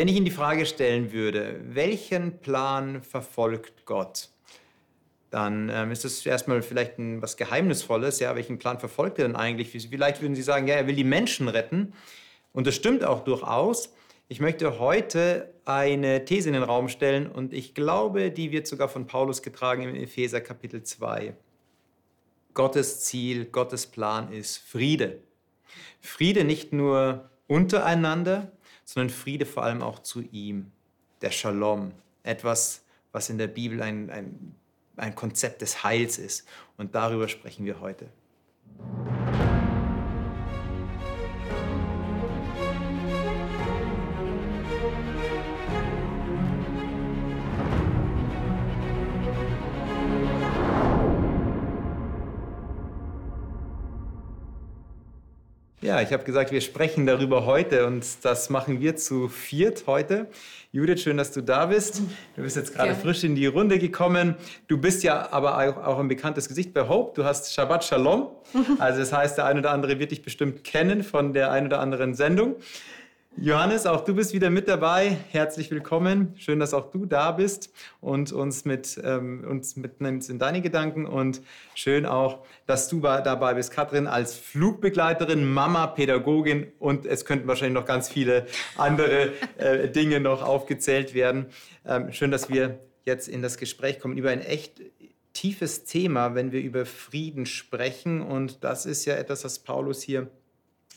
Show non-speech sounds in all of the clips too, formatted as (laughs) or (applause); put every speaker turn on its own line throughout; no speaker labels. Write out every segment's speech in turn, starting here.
Wenn ich Ihnen die Frage stellen würde, welchen Plan verfolgt Gott? Dann ähm, ist das erstmal vielleicht ein, was Geheimnisvolles. Ja, welchen Plan verfolgt er denn eigentlich? Vielleicht würden Sie sagen, ja, er will die Menschen retten. Und das stimmt auch durchaus. Ich möchte heute eine These in den Raum stellen und ich glaube, die wird sogar von Paulus getragen im Epheser Kapitel 2. Gottes Ziel, Gottes Plan ist Friede. Friede nicht nur untereinander, sondern Friede vor allem auch zu ihm. Der Shalom. Etwas, was in der Bibel ein, ein, ein Konzept des Heils ist. Und darüber sprechen wir heute. Ja, ich habe gesagt, wir sprechen darüber heute und das machen wir zu viert heute. Judith, schön, dass du da bist. Du bist jetzt gerade ja. frisch in die Runde gekommen. Du bist ja aber auch ein bekanntes Gesicht bei Hope. Du hast Shabbat Shalom. (laughs) Also das heißt, der ein oder andere wird dich bestimmt kennen von der ein oder anderen Sendung. Johannes, auch du bist wieder mit dabei. Herzlich willkommen. Schön, dass auch du da bist und uns, mit, ähm, uns mitnimmst in deine Gedanken. Und schön auch, dass du dabei bist, Katrin, als Flugbegleiterin, Mama, Pädagogin. Und es könnten wahrscheinlich noch ganz viele andere äh, Dinge noch aufgezählt werden. Ähm, schön, dass wir jetzt in das Gespräch kommen über ein echt tiefes Thema, wenn wir über Frieden sprechen. Und das ist ja etwas, was Paulus hier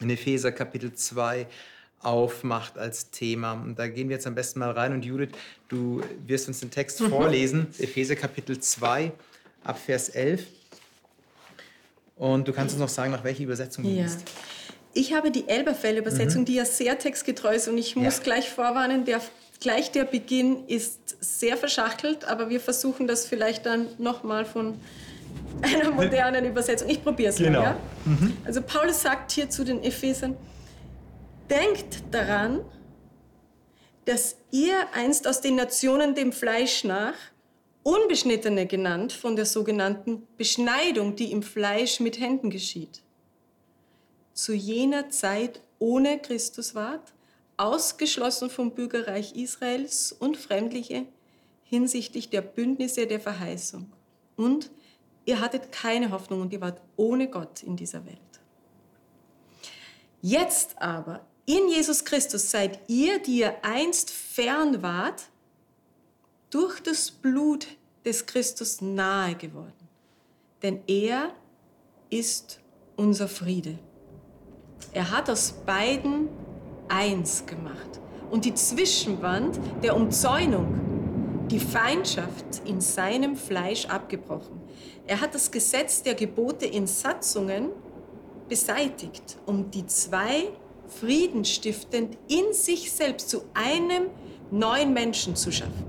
in Epheser Kapitel 2 aufmacht als Thema. Und da gehen wir jetzt am besten mal rein. Und Judith, du wirst uns den Text mhm. vorlesen, Epheser Kapitel 2, ab Vers 11. Und du kannst uns noch sagen, nach welcher Übersetzung du ja. liest.
Ich habe die Elberfell-Übersetzung, mhm. die ja sehr textgetreu ist. Und ich muss ja. gleich vorwarnen, der, gleich der Beginn ist sehr verschachtelt, aber wir versuchen das vielleicht dann nochmal von einer (laughs) modernen Übersetzung. Ich probiere es genau. mal. Ja? Mhm. Also Paulus sagt hier zu den Ephesern, Denkt daran, dass ihr einst aus den Nationen dem Fleisch nach, Unbeschnittene genannt von der sogenannten Beschneidung, die im Fleisch mit Händen geschieht, zu jener Zeit ohne Christus wart, ausgeschlossen vom Bürgerreich Israels und Fremdliche hinsichtlich der Bündnisse der Verheißung. Und ihr hattet keine Hoffnung und ihr wart ohne Gott in dieser Welt. Jetzt aber in Jesus Christus seid ihr, die ihr einst fern wart, durch das Blut des Christus nahe geworden. Denn er ist unser Friede. Er hat aus beiden eins gemacht und die Zwischenwand der Umzäunung, die Feindschaft in seinem Fleisch abgebrochen. Er hat das Gesetz der Gebote in Satzungen beseitigt, um die zwei friedenstiftend in sich selbst zu einem neuen Menschen zu schaffen.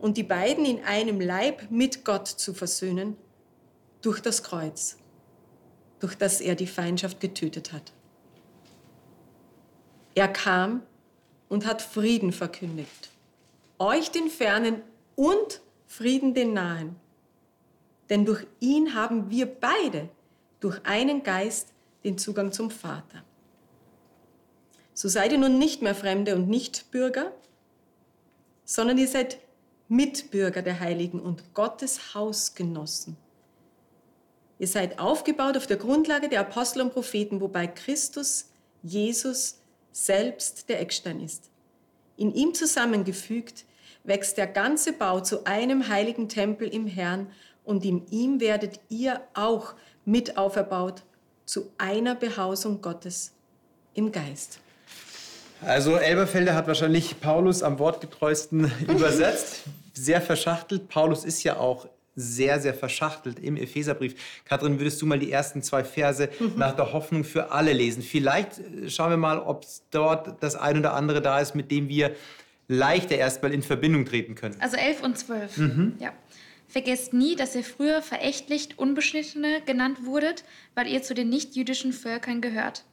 Und die beiden in einem Leib mit Gott zu versöhnen durch das Kreuz, durch das er die Feindschaft getötet hat. Er kam und hat Frieden verkündigt. Euch den Fernen und Frieden den Nahen. Denn durch ihn haben wir beide durch einen Geist den Zugang zum Vater. So seid ihr nun nicht mehr Fremde und Nichtbürger, sondern ihr seid Mitbürger der Heiligen und Gottes Hausgenossen. Ihr seid aufgebaut auf der Grundlage der Apostel und Propheten, wobei Christus, Jesus selbst der Eckstein ist. In ihm zusammengefügt wächst der ganze Bau zu einem heiligen Tempel im Herrn und in ihm werdet ihr auch mit auferbaut zu einer Behausung Gottes im Geist.
Also Elberfelder hat wahrscheinlich Paulus am wortgetreuesten (laughs) übersetzt, sehr verschachtelt. Paulus ist ja auch sehr, sehr verschachtelt im Epheserbrief. Kathrin, würdest du mal die ersten zwei Verse mhm. nach der Hoffnung für alle lesen? Vielleicht äh, schauen wir mal, ob dort das ein oder andere da ist, mit dem wir leichter erstmal in Verbindung treten können.
Also 11 und 12. Mhm. Ja. Vergesst nie, dass ihr früher verächtlich Unbeschnittene genannt wurdet, weil ihr zu den nichtjüdischen Völkern gehört.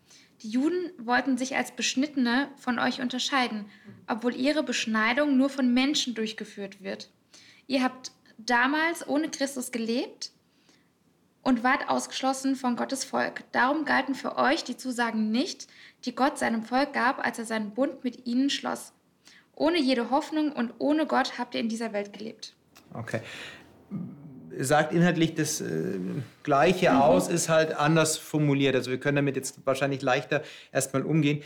Die Juden wollten sich als Beschnittene von euch unterscheiden, obwohl ihre Beschneidung nur von Menschen durchgeführt wird. Ihr habt damals ohne Christus gelebt und wart ausgeschlossen von Gottes Volk. Darum galten für euch die Zusagen nicht, die Gott seinem Volk gab, als er seinen Bund mit ihnen schloss. Ohne jede Hoffnung und ohne Gott habt ihr in dieser Welt gelebt.
Okay. Sagt inhaltlich das äh, Gleiche mhm. aus, ist halt anders formuliert. Also wir können damit jetzt wahrscheinlich leichter erstmal umgehen.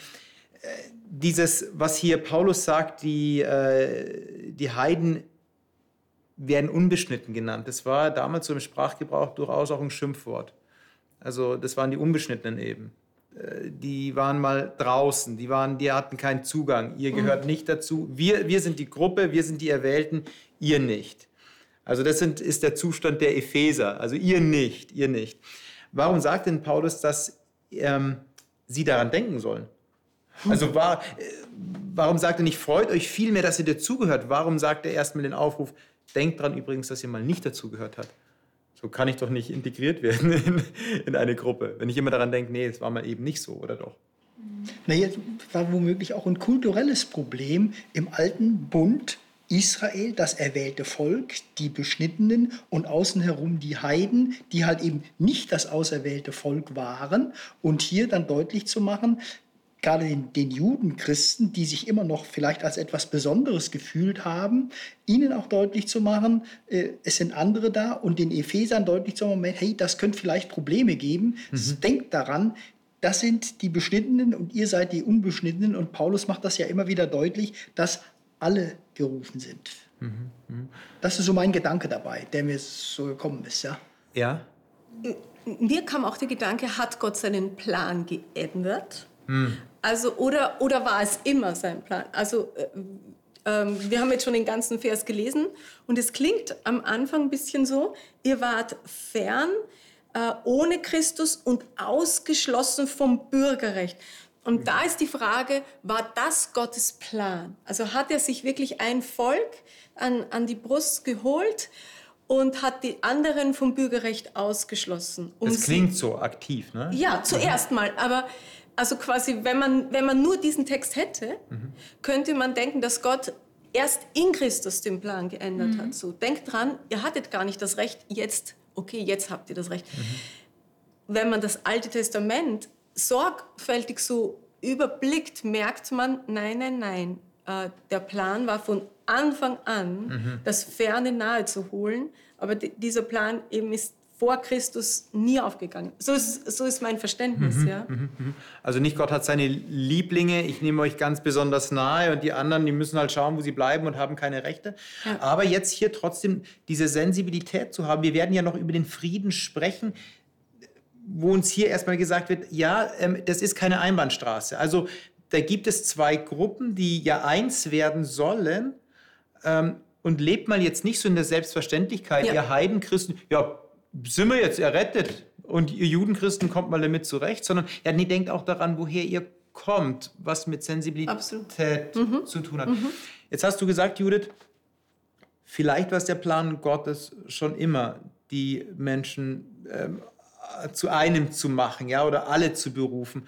Äh, dieses, was hier Paulus sagt, die, äh, die Heiden werden unbeschnitten genannt. Das war damals so im Sprachgebrauch durchaus auch ein Schimpfwort. Also das waren die Unbeschnittenen eben. Äh, die waren mal draußen, die, waren, die hatten keinen Zugang. Ihr gehört mhm. nicht dazu. Wir, wir sind die Gruppe, wir sind die Erwählten, ihr nicht. Also das sind, ist der Zustand der Epheser. Also ihr nicht, ihr nicht. Warum sagt denn Paulus, dass ähm, sie daran denken sollen? Also war, äh, warum sagt er nicht, freut euch vielmehr, dass ihr dazugehört? Warum sagt er erstmal den Aufruf, denkt dran übrigens, dass ihr mal nicht dazugehört habt? So kann ich doch nicht integriert werden (laughs) in, in eine Gruppe, wenn ich immer daran denke, nee, es war mal eben nicht so, oder doch?
Naja, war womöglich auch ein kulturelles Problem im alten Bund Israel, das erwählte Volk, die Beschnittenen und außen herum die Heiden, die halt eben nicht das auserwählte Volk waren. Und hier dann deutlich zu machen, gerade den, den Judenchristen, die sich immer noch vielleicht als etwas Besonderes gefühlt haben, ihnen auch deutlich zu machen, äh, es sind andere da und den Ephesern deutlich zu machen, hey, das könnte vielleicht Probleme geben. Mhm. Denkt daran, das sind die Beschnittenen und ihr seid die Unbeschnittenen. Und Paulus macht das ja immer wieder deutlich, dass alle gerufen sind. Mhm. Mhm. Das ist so mein Gedanke dabei, der mir so gekommen ist. Ja.
ja.
Mir kam auch der Gedanke, hat Gott seinen Plan geändert? Mhm. Also, oder, oder war es immer sein Plan? Also, äh, äh, wir haben jetzt schon den ganzen Vers gelesen und es klingt am Anfang ein bisschen so, ihr wart fern, äh, ohne Christus und ausgeschlossen vom Bürgerrecht. Und da ist die Frage, war das Gottes Plan? Also hat er sich wirklich ein Volk an, an die Brust geholt und hat die anderen vom Bürgerrecht ausgeschlossen?
Um das klingt so aktiv, ne?
Ja, zuerst mal. Aber also quasi, wenn man, wenn man nur diesen Text hätte, mhm. könnte man denken, dass Gott erst in Christus den Plan geändert mhm. hat. So, denkt dran, ihr hattet gar nicht das Recht, jetzt, okay, jetzt habt ihr das Recht. Mhm. Wenn man das Alte Testament sorgfältig so überblickt, merkt man, nein, nein, nein, äh, der Plan war von Anfang an, mhm. das Ferne nahe zu holen, aber dieser Plan eben ist vor Christus nie aufgegangen. So ist, so ist mein Verständnis. Mhm, ja. Mhm,
mhm. Also nicht Gott hat seine Lieblinge, ich nehme euch ganz besonders nahe und die anderen, die müssen halt schauen, wo sie bleiben und haben keine Rechte. Ja. Aber jetzt hier trotzdem diese Sensibilität zu haben. Wir werden ja noch über den Frieden sprechen, wo uns hier erstmal gesagt wird, ja, ähm, das ist keine Einbahnstraße. Also da gibt es zwei Gruppen, die ja eins werden sollen. Ähm, und lebt mal jetzt nicht so in der Selbstverständlichkeit, ja. ihr Heidenchristen, ja, sind wir jetzt errettet und ihr Judenchristen kommt mal damit zurecht, sondern ja, nee, denkt auch daran, woher ihr kommt, was mit Sensibilität mhm. zu tun hat. Mhm. Jetzt hast du gesagt, Judith, vielleicht war es der Plan Gottes schon immer, die Menschen ähm, zu einem zu machen, ja, oder alle zu berufen.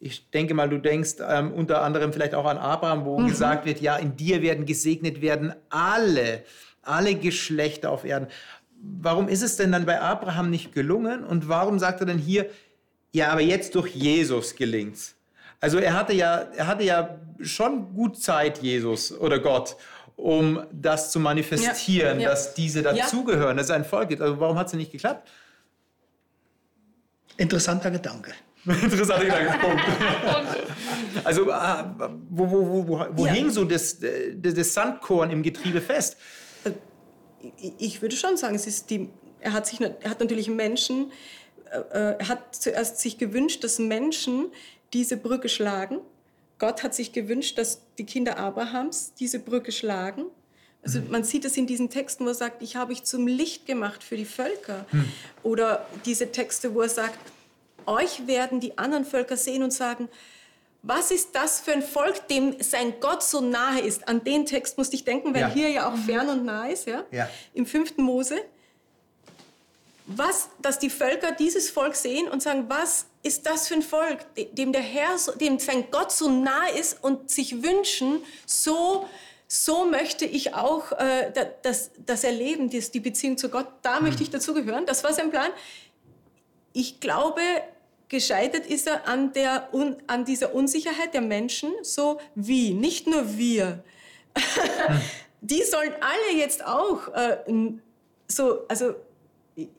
Ich denke mal, du denkst ähm, unter anderem vielleicht auch an Abraham, wo mhm. gesagt wird, ja, in dir werden gesegnet werden alle, alle Geschlechter auf Erden warum ist es denn dann bei Abraham nicht gelungen und warum sagt er denn hier, ja, aber jetzt durch Jesus gelingt's? Also er hatte ja, er hatte ja schon gut Zeit, Jesus oder Gott, um das zu manifestieren, ja, ja. dass diese dazugehören, dass es ein Volk gibt. Also warum hat es nicht geklappt?
Interessanter Gedanke. (laughs)
Interessanter Gedanke. (laughs) also äh, wo, wo, wo, wo, wo hing so das, das, das Sandkorn im Getriebe fest?
ich würde schon sagen, es ist die, er hat sich, er hat natürlich Menschen, äh, äh, er hat zuerst sich gewünscht, dass Menschen diese Brücke schlagen. Gott hat sich gewünscht, dass die Kinder Abrahams diese Brücke schlagen. Also mhm. man sieht es in diesen Texten, wo er sagt, ich habe euch zum Licht gemacht für die Völker. Mhm. Oder diese Texte, wo er sagt, euch werden die anderen Völker sehen und sagen, was ist das für ein Volk, dem sein Gott so nahe ist? An den Text musste ich denken, weil ja. hier ja auch fern und nah ist, ja? ja. Im fünften Mose. Was, dass die Völker dieses Volk sehen und sagen, was ist das für ein Volk, dem der Herr, dem sein Gott so nahe ist und sich wünschen, so, so möchte ich auch äh, das, das Erleben, das, die Beziehung zu Gott, da möchte ich dazugehören. Das war sein Plan. Ich glaube, gescheitert ist er an, der, an dieser Unsicherheit der Menschen, so wie, nicht nur wir. (laughs) Die sollen alle jetzt auch äh, so, also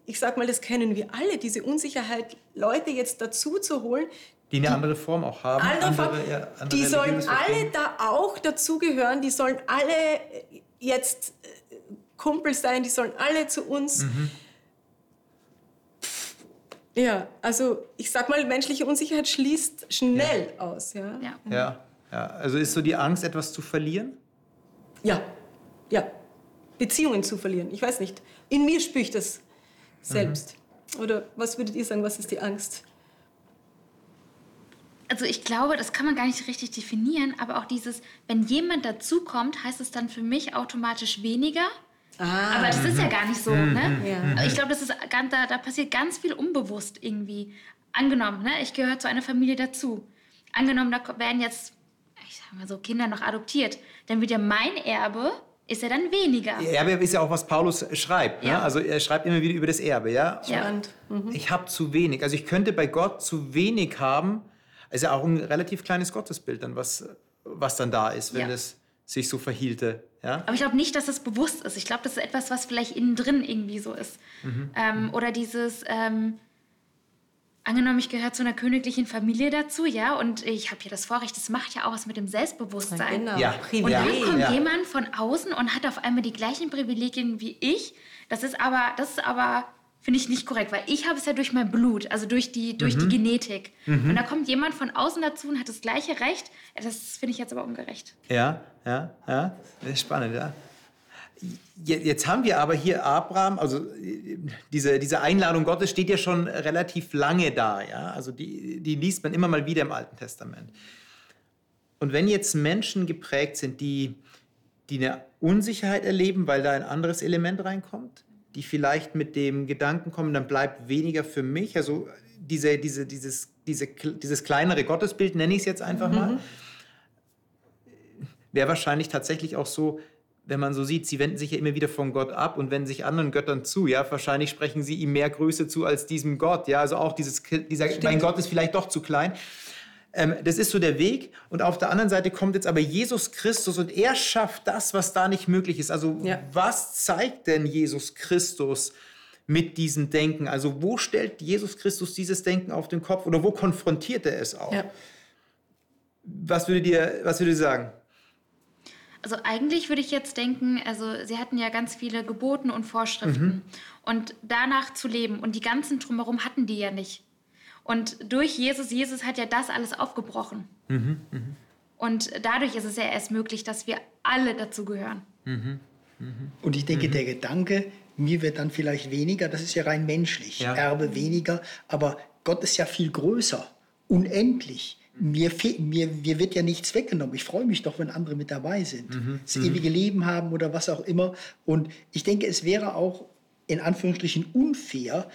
ich sag mal, das kennen wir alle, diese Unsicherheit, Leute jetzt dazu zu holen.
Die eine andere Form auch haben.
Andere Form, andere, ja, andere die sollen alle da auch dazugehören, die sollen alle jetzt äh, Kumpel sein, die sollen alle zu uns. Mhm. Ja, also ich sag mal, menschliche Unsicherheit schließt schnell ja. aus. Ja?
Ja. ja, ja. Also ist so die Angst, etwas zu verlieren?
Ja, ja. Beziehungen zu verlieren. Ich weiß nicht. In mir spüre ich das selbst. Mhm. Oder was würdet ihr sagen, was ist die Angst?
Also ich glaube, das kann man gar nicht richtig definieren, aber auch dieses, wenn jemand dazukommt, heißt es dann für mich automatisch weniger. Ah. Aber das ist ja gar nicht so. Mhm. Ne? Ja. Ich glaube, das ist ganz, da, da passiert ganz viel unbewusst irgendwie. Angenommen, ne? ich gehöre zu einer Familie dazu. Angenommen, da werden jetzt, ich sag mal so, Kinder noch adoptiert. Dann wird ja mein Erbe ist er dann weniger.
Erbe ist ja auch, was Paulus schreibt. Ne? Ja. Ne? Also er schreibt immer wieder über das Erbe. Ja?
ja.
Mhm. Ich habe zu wenig. Also ich könnte bei Gott zu wenig haben. Ist ja auch ein relativ kleines Gottesbild, dann, was, was dann da ist, wenn ja. es sich so verhielte. Ja?
Aber ich glaube nicht, dass das bewusst ist. Ich glaube, das ist etwas, was vielleicht innen drin irgendwie so ist. Mhm. Ähm, oder dieses, ähm, angenommen, ich gehöre zu einer königlichen Familie dazu, ja, und ich habe hier das Vorrecht, das macht ja auch was mit dem Selbstbewusstsein.
Genau. Ja.
Und dann kommt ja. jemand von außen und hat auf einmal die gleichen Privilegien wie ich. Das ist aber, das ist aber, finde ich nicht korrekt, weil ich habe es ja durch mein Blut, also durch die, durch mhm. die Genetik. Mhm. Und da kommt jemand von außen dazu und hat das gleiche Recht. Das finde ich jetzt aber ungerecht.
Ja, ja, ja. Das ist spannend, ja. Jetzt haben wir aber hier Abraham, also diese, diese Einladung Gottes steht ja schon relativ lange da, ja. Also die, die liest man immer mal wieder im Alten Testament. Und wenn jetzt Menschen geprägt sind, die, die eine Unsicherheit erleben, weil da ein anderes Element reinkommt, die vielleicht mit dem Gedanken kommen, dann bleibt weniger für mich, also diese, diese, dieses, diese, dieses kleinere Gottesbild, nenne ich es jetzt einfach mal, mhm. wäre wahrscheinlich tatsächlich auch so, wenn man so sieht, sie wenden sich ja immer wieder von Gott ab und wenden sich anderen Göttern zu, ja, wahrscheinlich sprechen sie ihm mehr Größe zu als diesem Gott, ja, also auch dieses, dieser, Stimmt. mein Gott ist vielleicht doch zu klein. Ähm, das ist so der Weg und auf der anderen Seite kommt jetzt aber Jesus Christus und er schafft das, was da nicht möglich ist. Also ja. was zeigt denn Jesus Christus mit diesem Denken? Also wo stellt Jesus Christus dieses Denken auf den Kopf oder wo konfrontiert er es auch? Ja. Was würdet ihr, was würdet ihr sagen?
Also eigentlich würde ich jetzt denken, also sie hatten ja ganz viele Geboten und Vorschriften mhm. und danach zu leben und die ganzen drumherum hatten die ja nicht. Und durch Jesus, Jesus hat ja das alles aufgebrochen. Mhm. Mhm. Und dadurch ist es ja erst möglich, dass wir alle dazugehören.
Mhm. Mhm. Und ich denke, mhm. der Gedanke, mir wird dann vielleicht weniger, das ist ja rein menschlich, ja. Erbe weniger, aber Gott ist ja viel größer, unendlich mir, mir, mir wird ja nichts weggenommen. Ich freue mich doch, wenn andere mit dabei sind, mhm. das mhm. ewige Leben haben oder was auch immer. Und ich denke, es wäre auch in Anführungsstrichen unfair,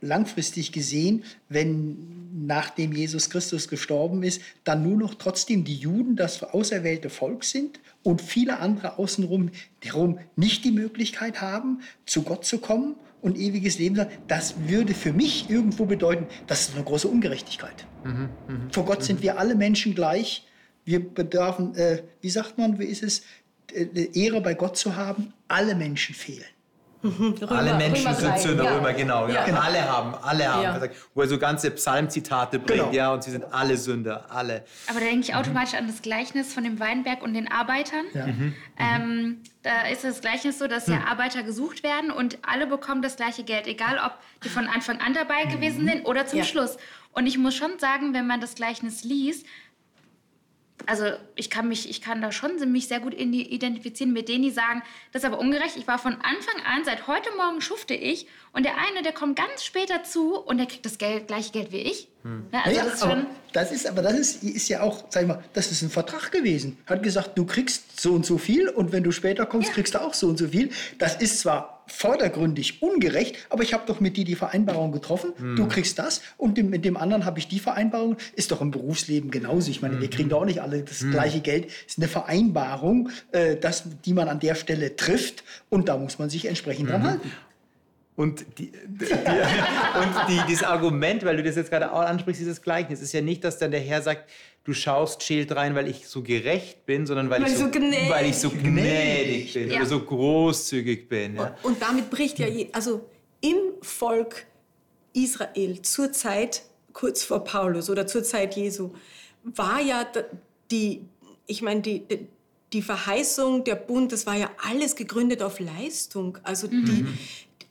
langfristig gesehen, wenn nachdem Jesus Christus gestorben ist, dann nur noch trotzdem die Juden das auserwählte Volk sind und viele andere außenrum herum nicht die Möglichkeit haben, zu Gott zu kommen und ewiges Leben sein, das würde für mich irgendwo bedeuten, das ist eine große Ungerechtigkeit. Mhm, mh, Vor Gott mh. sind wir alle Menschen gleich. Wir bedarfen, äh, wie sagt man, wie ist es, äh, Ehre bei Gott zu haben. Alle Menschen fehlen.
Mhm. Römer, alle Menschen Römer sind Sünder, ja. Römer, genau. Ja. genau. Alle haben, alle haben. Ja. Wo er so ganze Psalmzitate bringt, genau. ja, und sie sind alle Sünder, alle.
Aber da denke ich automatisch mhm. an das Gleichnis von dem Weinberg und den Arbeitern. Ja. Mhm. Ähm, da ist das Gleichnis so, dass ja mhm. Arbeiter gesucht werden und alle bekommen das gleiche Geld, egal ob die von Anfang an dabei gewesen mhm. sind oder zum Schluss. Und ich muss schon sagen, wenn man das Gleichnis liest, also ich kann mich, ich kann da schon mich sehr gut identifizieren mit denen, die sagen, das ist aber ungerecht. Ich war von Anfang an, seit heute Morgen schufte ich und der eine, der kommt ganz spät dazu und der kriegt das Geld, gleiche Geld wie ich.
Hm. Ja, also ja, das, ist aber, das ist aber das ist, ist ja auch, sag ich mal, das ist ein Vertrag gewesen. Hat gesagt, du kriegst so und so viel und wenn du später kommst, ja. kriegst du auch so und so viel. Das ist zwar vordergründig ungerecht, aber ich habe doch mit dir die Vereinbarung getroffen, hm. du kriegst das und mit dem anderen habe ich die Vereinbarung. Ist doch im Berufsleben genauso. Ich meine, hm. wir kriegen doch auch nicht alle das hm. gleiche Geld. Ist eine Vereinbarung, äh, das, die man an der Stelle trifft und da muss man sich entsprechend dran mhm. halten.
Und, die, die, und die, dieses Argument, weil du das jetzt gerade auch ansprichst, dieses Gleichnis, ist ja nicht, dass dann der Herr sagt, du schaust Schild rein, weil ich so gerecht bin, sondern weil, weil ich, so, gnädig. weil ich so gnädig bin ja. oder so großzügig bin.
Ja. Und, und, damit bricht ja, je, also im Volk Israel zur Zeit, kurz vor Paulus oder zur Zeit Jesu, war ja die, ich meine, die, die Verheißung, der Bund, das war ja alles gegründet auf Leistung. Also mhm.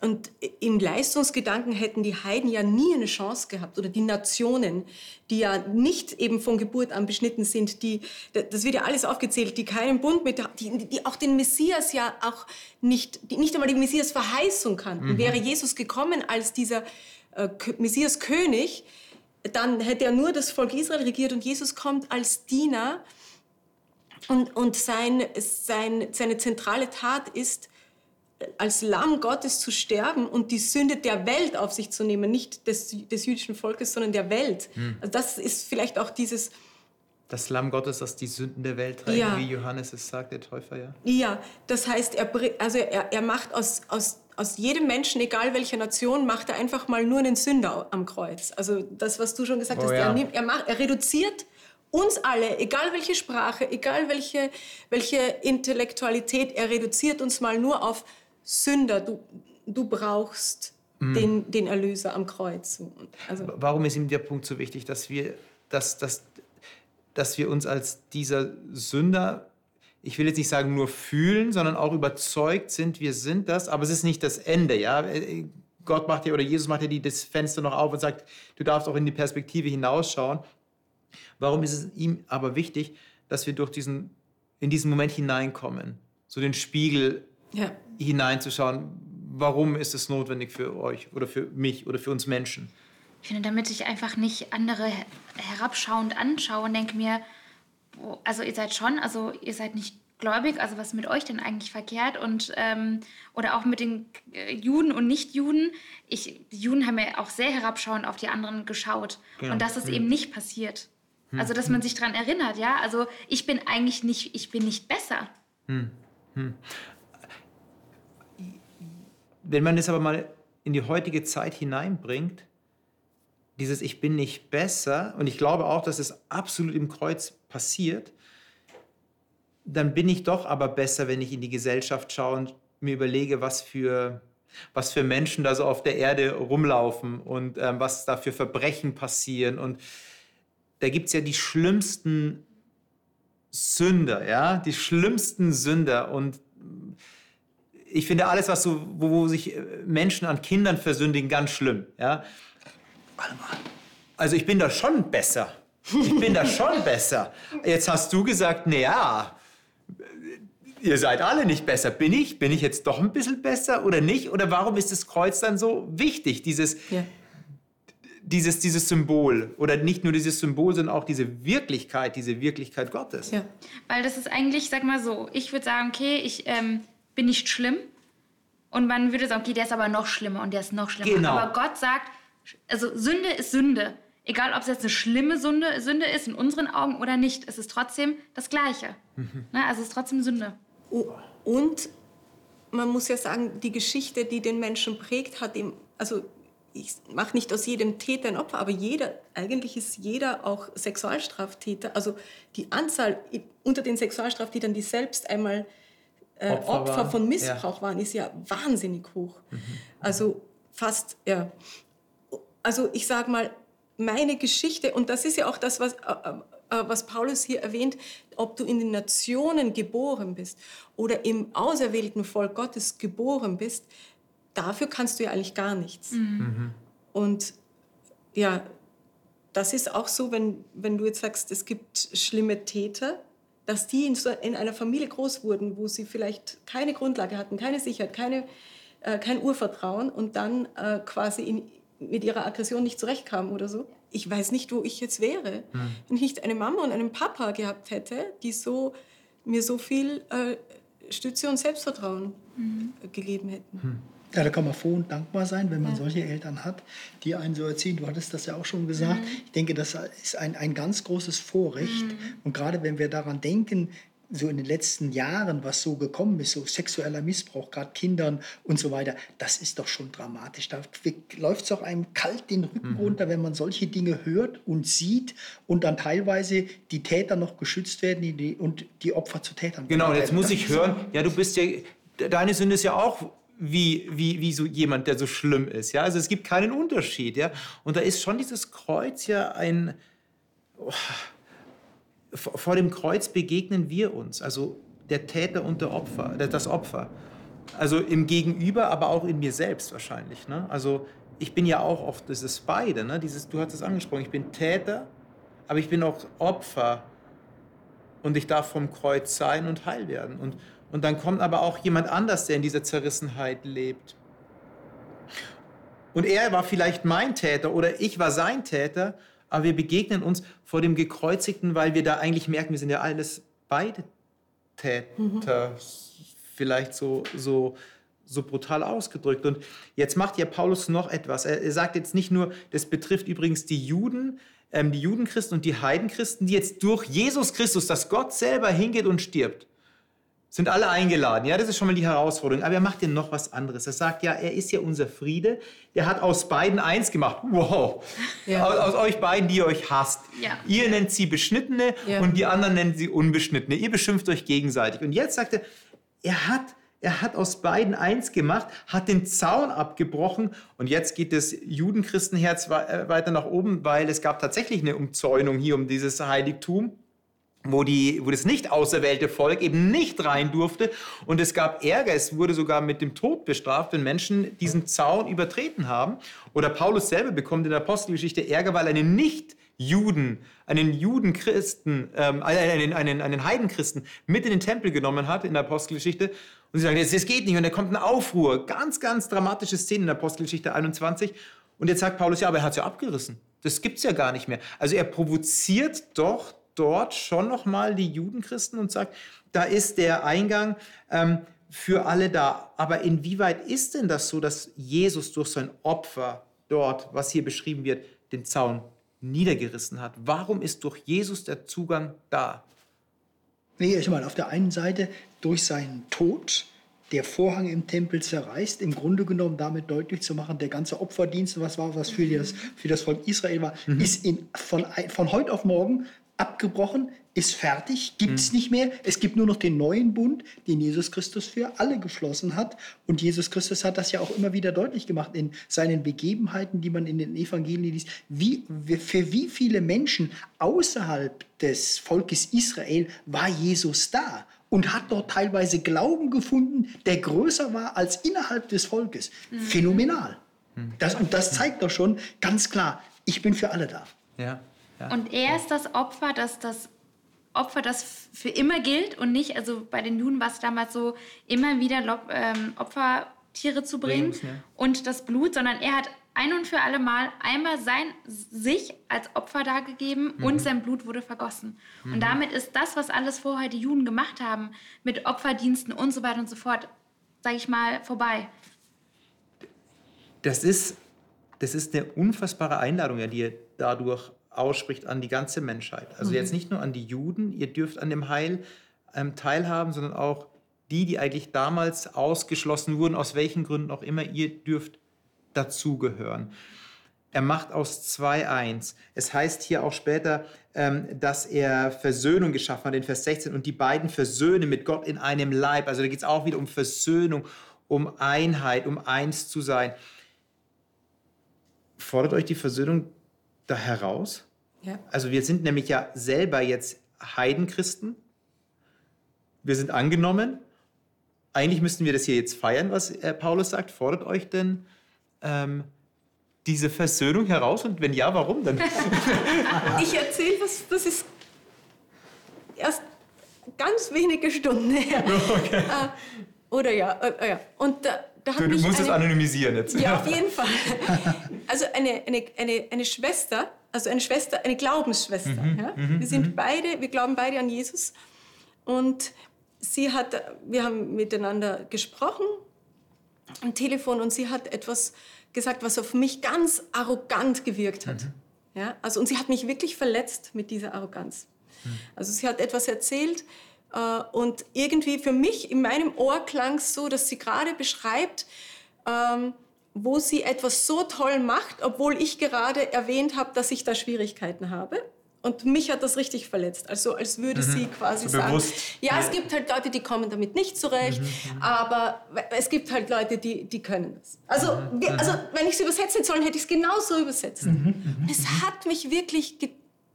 Und im Leistungsgedanken hätten die Heiden ja nie eine Chance gehabt oder die Nationen, die ja nicht eben von Geburt an beschnitten sind, die, das wird ja alles aufgezählt, die keinen Bund mit, die, die auch den Messias ja auch nicht, die nicht einmal die Messias Verheißung kannten. Mhm. Wäre Jesus gekommen als dieser äh, Messias König, dann hätte er nur das Volk Israel regiert und Jesus kommt als Diener und, und sein, sein, seine zentrale Tat ist, als Lamm Gottes zu sterben und die Sünde der Welt auf sich zu nehmen, nicht des, des jüdischen Volkes, sondern der Welt. Hm. Also das ist vielleicht auch dieses...
Das Lamm Gottes, das die Sünden der Welt trägt, ja. wie Johannes es sagt, der Täufer, ja?
Ja, das heißt, er, also er, er macht aus, aus, aus jedem Menschen, egal welcher Nation, macht er einfach mal nur einen Sünder am Kreuz. Also das, was du schon gesagt oh, hast, ja. er, nimmt, er, macht, er reduziert uns alle, egal welche Sprache, egal welche, welche Intellektualität, er reduziert uns mal nur auf Sünder, du, du brauchst mhm. den, den Erlöser am Kreuz.
Also Warum ist ihm der Punkt so wichtig, dass wir, dass, dass, dass wir uns als dieser Sünder, ich will jetzt nicht sagen nur fühlen, sondern auch überzeugt sind, wir sind das, aber es ist nicht das Ende, ja. Gott macht ja oder Jesus macht ja die, das Fenster noch auf und sagt, du darfst auch in die Perspektive hinausschauen. Warum ist es ihm aber wichtig, dass wir durch diesen, in diesen Moment hineinkommen, so den Spiegel ja. hineinzuschauen, warum ist es notwendig für euch oder für mich oder für uns Menschen?
Ich finde, damit ich einfach nicht andere herabschauend anschaue und denke mir, also ihr seid schon, also ihr seid nicht gläubig, also was ist mit euch denn eigentlich verkehrt und ähm, oder auch mit den äh, Juden und Nicht-Juden. Ich, die Juden haben ja auch sehr herabschauend auf die anderen geschaut genau. und das ist hm. eben nicht passiert. Hm. Also dass man sich daran erinnert, ja. Also ich bin eigentlich nicht, ich bin nicht besser. Hm. Hm.
Wenn man das aber mal in die heutige Zeit hineinbringt, dieses Ich bin nicht besser, und ich glaube auch, dass es absolut im Kreuz passiert, dann bin ich doch aber besser, wenn ich in die Gesellschaft schaue und mir überlege, was für, was für Menschen da so auf der Erde rumlaufen und ähm, was da für Verbrechen passieren. Und da gibt es ja die schlimmsten Sünder, ja, die schlimmsten Sünder. Und ich finde alles, was so, wo, wo sich äh, Menschen an Kindern versündigen, ganz schlimm. Ja? Also ich bin da schon besser. Ich bin da (laughs) schon besser. Jetzt hast du gesagt, naja, ihr seid alle nicht besser. Bin ich? Bin ich jetzt doch ein bisschen besser oder nicht? Oder warum ist das Kreuz dann so wichtig? Dieses, ja. dieses, dieses Symbol. Oder nicht nur dieses Symbol, sondern auch diese Wirklichkeit, diese Wirklichkeit Gottes. Ja.
Weil das ist eigentlich, sag mal so, ich würde sagen, okay, ich ähm, bin nicht schlimm. Und man würde sagen, okay, der ist aber noch schlimmer und der ist noch schlimmer. Genau. Aber Gott sagt, also Sünde ist Sünde. Egal, ob es jetzt eine schlimme Sünde, Sünde ist in unseren Augen oder nicht, es ist trotzdem das Gleiche. Mhm. Ne? Also es ist trotzdem Sünde.
Und man muss ja sagen, die Geschichte, die den Menschen prägt, hat ihm, also ich mache nicht aus jedem Täter ein Opfer, aber jeder, eigentlich ist jeder auch Sexualstraftäter. Also die Anzahl unter den Sexualstraftätern, die selbst einmal äh, Opfer, Opfer von Missbrauch ja. waren, ist ja wahnsinnig hoch. Mhm. Also fast, ja. Also ich sage mal, meine Geschichte, und das ist ja auch das, was, äh, äh, was Paulus hier erwähnt, ob du in den Nationen geboren bist oder im auserwählten Volk Gottes geboren bist, dafür kannst du ja eigentlich gar nichts. Mhm. mhm. Und ja, das ist auch so, wenn, wenn du jetzt sagst, es gibt schlimme Täter, dass die in, so, in einer Familie groß wurden, wo sie vielleicht keine Grundlage hatten, keine Sicherheit, keine, äh, kein Urvertrauen und dann äh, quasi in, mit ihrer Aggression nicht zurechtkamen oder so. Ich weiß nicht, wo ich jetzt wäre, hm. wenn ich nicht eine Mama und einen Papa gehabt hätte, die so, mir so viel äh, Stütze und Selbstvertrauen hm. gegeben hätten. Hm.
Ja, da kann man froh und dankbar sein, wenn man ja. solche Eltern hat, die einen so erziehen. Du hattest das ja auch schon gesagt. Mhm. Ich denke, das ist ein, ein ganz großes Vorrecht. Mhm. Und gerade wenn wir daran denken, so in den letzten Jahren, was so gekommen ist, so sexueller Missbrauch, gerade Kindern und so weiter, das ist doch schon dramatisch. Da läuft es auch einem kalt den Rücken mhm. runter, wenn man solche Dinge hört und sieht und dann teilweise die Täter noch geschützt werden die, und die Opfer zu Tätern.
Genau, jetzt muss ich hören, ja, du bist ja, deine Sünde ist ja auch wie, wie, wie so jemand, der so schlimm ist. Ja? Also es gibt keinen Unterschied. Ja? Und da ist schon dieses Kreuz ja ein... Oh, vor dem Kreuz begegnen wir uns, also der Täter und der Opfer, das Opfer. Also im Gegenüber, aber auch in mir selbst wahrscheinlich. Ne? Also ich bin ja auch oft, das ist beide, ne? Dieses, du hast es angesprochen, ich bin Täter, aber ich bin auch Opfer und ich darf vom Kreuz sein und heil werden. Und, und dann kommt aber auch jemand anders, der in dieser Zerrissenheit lebt. Und er war vielleicht mein Täter oder ich war sein Täter aber wir begegnen uns vor dem Gekreuzigten, weil wir da eigentlich merken, wir sind ja alles beide Täter. Mhm. Vielleicht so, so, so brutal ausgedrückt. Und jetzt macht ja Paulus noch etwas. Er, sagt jetzt nicht nur, das betrifft übrigens die Juden, ähm, die Judenchristen und die Heidenchristen, die jetzt durch Jesus Christus, dass Gott selber hingeht und stirbt, sind alle eingeladen. Ja, das ist schon mal die Herausforderung. Aber er macht ja noch was anderes. Er sagt ja, er ist ja unser Friede. Er hat aus beiden eins gemacht. Wow. Ja. Aus, aus, euch beiden, die ihr euch hasst. Ja. Ihr nennt sie Beschnittene ja. und die anderen nennen sie Unbeschnittene. Ihr beschimpft euch gegenseitig. Und jetzt sagt er, er hat, er hat aus beiden eins gemacht, hat den Zaun abgebrochen und jetzt geht das Judenchristenherz äh, weiter nach oben, weil es gab tatsächlich eine Umzäunung hier um dieses Heiligtum wo, die, wo das nicht auserwählte Volk eben nicht rein durfte. Und es gab Ärger. Es wurde sogar mit dem Tod bestraft, wenn Menschen diesen Zaun übertreten haben. Oder Paulus selber bekommt in der Apostelgeschichte Ärger, weil eine Nicht-Juden, einen Judenchristen, ähm, einen, einen, einen Heidenchristen mit in den Tempel genommen hat in der Apostelgeschichte. Und sie sagen, das geht nicht. Und da kommt ein Aufruhr. Ganz, ganz dramatische Szene in der Apostelgeschichte 21. Und jetzt sagt Paulus, ja, aber er hat es ja abgerissen. Das gibt es ja gar nicht mehr. Also er provoziert doch dort schon nochmal die Judenchristen und sagt, da ist der Eingang ähm, für alle da. Aber inwieweit ist denn das so, dass Jesus durch sein Opfer dort, was hier beschrieben wird, den Zaun niedergerissen hat? Warum ist durch Jesus der Zugang da?
Nee, ich meine, auf der einen Seite durch seinen Tod, der Vorhang im Tempel zerreißt, im Grunde genommen damit deutlich zu machen, der ganze Opferdienst, was war, was für das, für das Volk Israel war, mhm. ist in, von, von heute auf morgen abgebrochen, ist fertig, gibt es mhm. nicht mehr. Es gibt nur noch den neuen Bund, den Jesus Christus für alle geschlossen hat. Und Jesus Christus hat das ja auch immer wieder deutlich gemacht in seinen Begebenheiten, die man in den Evangelien liest. Wie, für wie viele Menschen außerhalb des Volkes Israel war Jesus da? Und hat dort teilweise Glauben gefunden, der größer war als innerhalb des Volkes. Mhm. Phänomenal. Mhm. Das, und das zeigt doch schon ganz klar, ich bin für alle da.
Ja.
Ja. Und er ist das Opfer, das das Opfer, das für immer gilt und nicht, also bei den Juden war es damals so, immer wieder ähm, Opfertiere zu bringen Bringt, ne? und das Blut, sondern er hat ein und für alle Mal einmal sein, sich als Opfer dargegeben mhm. und sein Blut wurde vergossen. Mhm. Und damit ist das, was alles vorher die Juden gemacht haben, mit Opferdiensten und so weiter und so fort, sage ich mal, vorbei.
Das ist, das ist eine unfassbare Einladung, ja, die er dadurch ausspricht an die ganze Menschheit. Also mhm. jetzt nicht nur an die Juden, ihr dürft an dem Heil ähm, teilhaben, sondern auch die, die eigentlich damals ausgeschlossen wurden, aus welchen Gründen auch immer, ihr dürft dazugehören. Er macht aus zwei eins. Es heißt hier auch später, ähm, dass er Versöhnung geschaffen hat in Vers 16 und die beiden versöhnen mit Gott in einem Leib. Also da geht es auch wieder um Versöhnung, um Einheit, um eins zu sein. Fordert euch die Versöhnung da heraus? Ja. Also wir sind nämlich ja selber jetzt Heidenchristen. Wir sind angenommen. Eigentlich müssten wir das hier jetzt feiern, was äh, Paulus sagt. Fordert euch denn ähm, diese Versöhnung heraus? Und wenn ja, warum denn? (laughs)
ich erzähle was, das ist erst ganz wenige Stunden her. (laughs) Okay. Äh, oder ja, äh, ja. Und da,
du, du musst es anonymisieren jetzt.
Ja, auf (laughs) jeden Fall. Also eine, eine, eine, eine Schwester, also eine Schwester, eine Glaubensschwester. Mhm, ja? Mhm, wir sind mhm. beide, wir glauben beide an Jesus. Und sie hat, wir haben miteinander gesprochen am Telefon und sie hat etwas gesagt, was auf mich ganz arrogant gewirkt hat. Mhm. Ja? Also, und sie hat mich wirklich verletzt mit dieser Arroganz. Mhm. Also sie hat etwas erzählt, Äh, und irgendwie für mich in meinem Ohr klang es so, dass sie gerade beschreibt, ähm, wo sie etwas so toll macht, obwohl ich gerade erwähnt habe, dass ich da Schwierigkeiten habe. Und mich hat das richtig verletzt. Also als würde mhm. sie quasi so sagen, ja, es gibt halt Leute, die kommen damit nicht zurecht, mhm. mhm. aber es gibt halt Leute, die, die können das. Also, mhm. wir, also wenn ich es übersetzen soll, hätte ich es genauso übersetzt. Mhm. mhm. Und es hat mich wirklich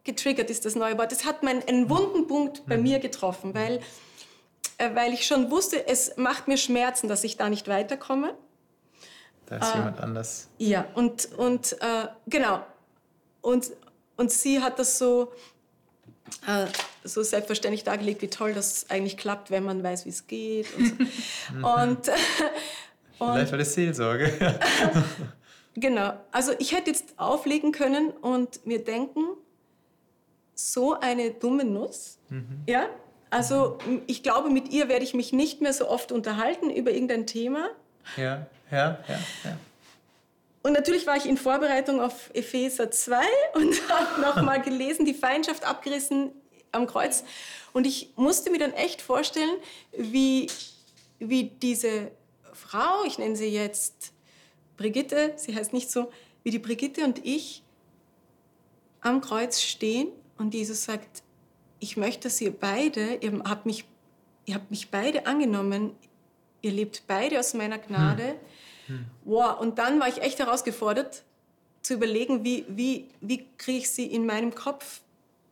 getriggert, ist das neue Wort. Es hat meinen, einen wunden Punkt bei mir getroffen, weil, äh, weil ich schon wusste, es macht mir Schmerzen, dass ich da nicht weiterkomme.
Da ist äh, jemand anders.
Ja, und, und äh, genau. Und, und sie hat das so, äh, so selbstverständlich dargelegt, wie toll das eigentlich klappt, wenn man weiß, wie es geht. Und, so. (laughs) und, und
Vielleicht war das Seelsorge. (laughs)
genau. Also ich hätte jetzt auflegen können und mir denken, so eine dumme Nuss. Mhm. Ja? Also ich glaube, mit ihr werde ich mich nicht mehr so oft unterhalten über irgendein Thema.
Ja, ja, ja, ja.
Und natürlich war ich in Vorbereitung auf Epheser 2 (laughs) und habe nochmal (laughs) gelesen, die Feindschaft abgerissen am Kreuz. Und ich musste mir dann echt vorstellen, wie, wie diese Frau, ich nenne sie jetzt Brigitte, sie heißt nicht so, wie die Brigitte und ich am Kreuz stehen und Jesus sagt, ich möchte, dass ihr beide, ihr habt mich, ihr habt mich beide angenommen, ihr lebt beide aus meiner Gnade. Hm Wow, und dann war ich echt herausgefordert, zu überlegen, wie, wie, wie kriege ich sie in meinem Kopf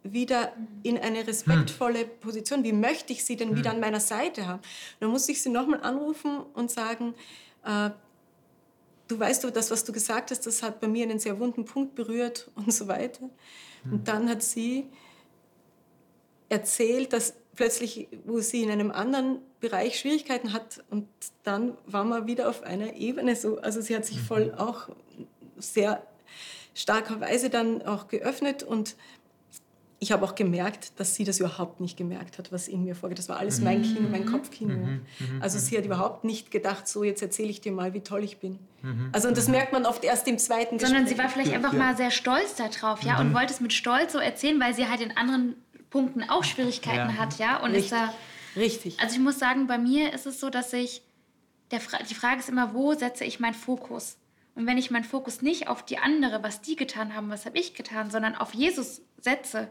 wieder in eine respektvolle Position. Wie möchte ich sie denn wieder an meiner Seite haben? Und dann musste ich sie nochmal anrufen und sagen, äh, du weißt du, das, was du gesagt hast, das hat bei mir einen sehr wunden Punkt berührt und so weiter. Und dann hat sie erzählt, dass plötzlich, wo sie in einem anderen Bereich Schwierigkeiten hat und dann war man wieder auf einer Ebene so. Also sie hat sich voll mhm. auch sehr starkerweise dann auch geöffnet und ich habe auch gemerkt, dass sie das überhaupt nicht gemerkt hat, was in mir vorgeht. Das war alles mein Kino, mein mhm. Kopfkino. Mhm. Also sie hat überhaupt nicht gedacht, so jetzt erzähle ich dir mal, wie toll ich bin. Also und das merkt man oft erst im zweiten
Sondern Gespräch. sie war vielleicht einfach ja. mal sehr stolz darauf, ja, und wollte es mit Stolz so erzählen, weil sie halt in anderen Punkten auch Schwierigkeiten ja. hat, ja. Und
Richtig. ist da. Richtig.
Also ich muss sagen, bei mir ist es so, dass ich. Der, die Frage ist immer, wo setze ich meinen Fokus? Und wenn ich meinen Fokus nicht auf die andere, was die getan haben, was habe ich getan, sondern auf Jesus setze,